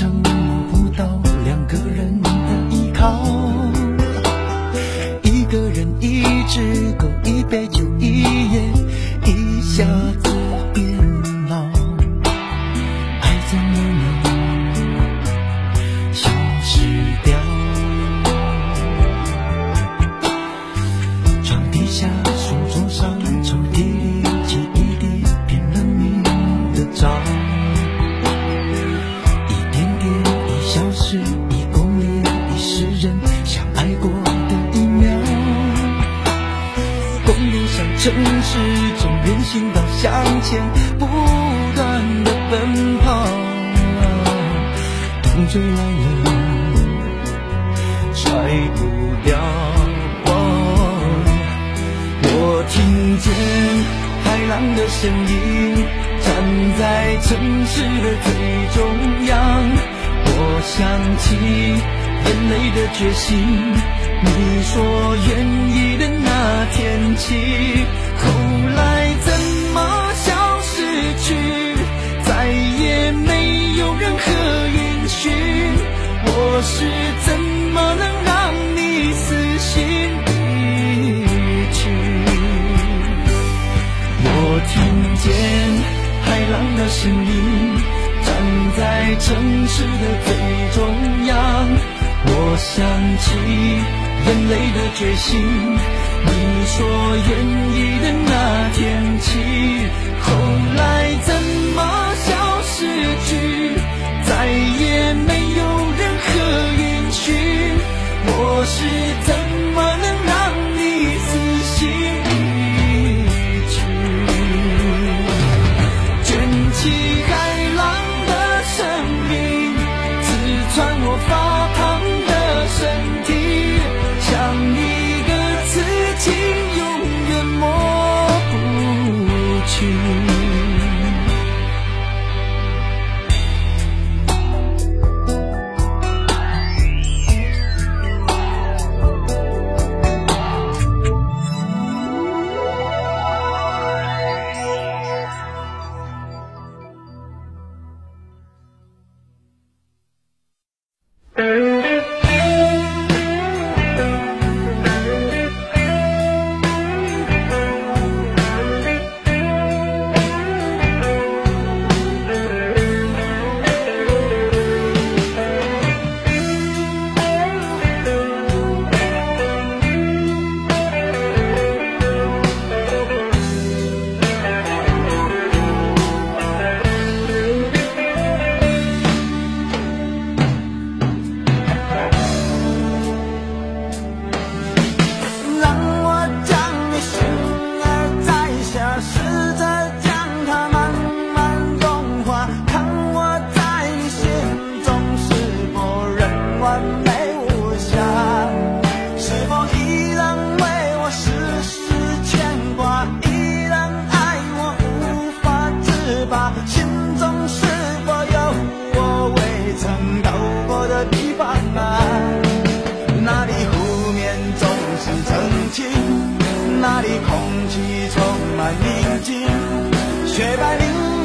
成摸公路上、城市中，人行道向前不断的奔跑。风追来了，甩不掉。我听见海浪的声音，站在城市的最中央。我想起眼泪的决心，你说愿意的那天起，后来怎么消失去，再也没有任何音讯。我是怎么能让你死心离去？我听见海浪的声音，站在城市的最中央。我想起眼泪的决心，你说愿意的那天起，后来怎么消失去，再也没有任何音讯。我是怎是澄清，那里空气充满宁静，雪白明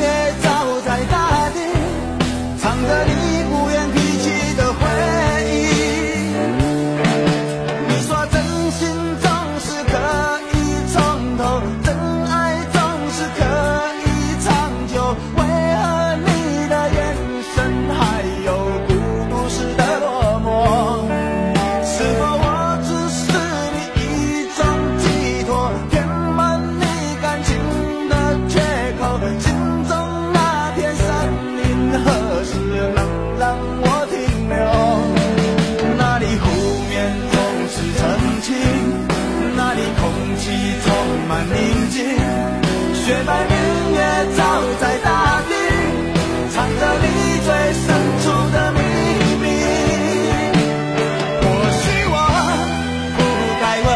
是曾经，那里空气充满宁静，雪白明月照在大地，藏着你最深处的秘密。或许我不该问，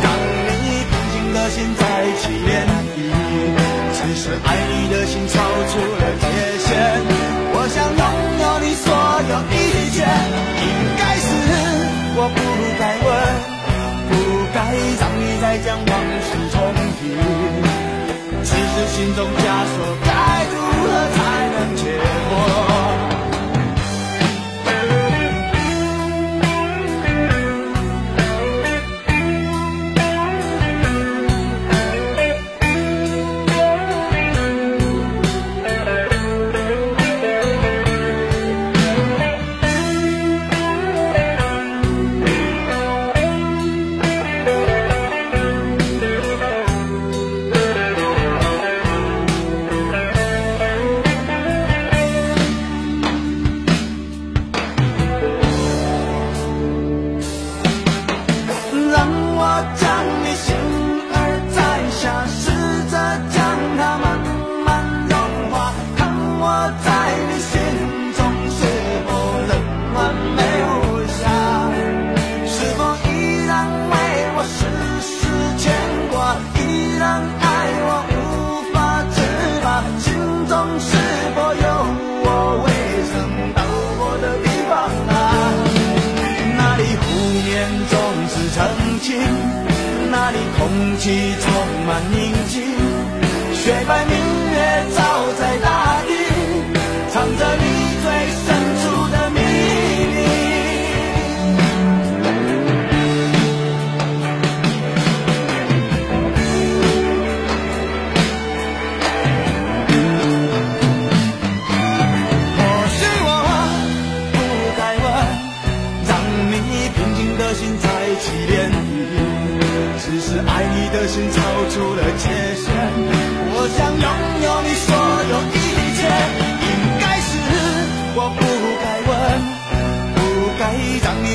让你平静的心再起涟漪。只是爱你的心超出了界限，我想拥有你所有一切。应该是我不该问，不该让你再将往事重提。只是心中枷锁空气充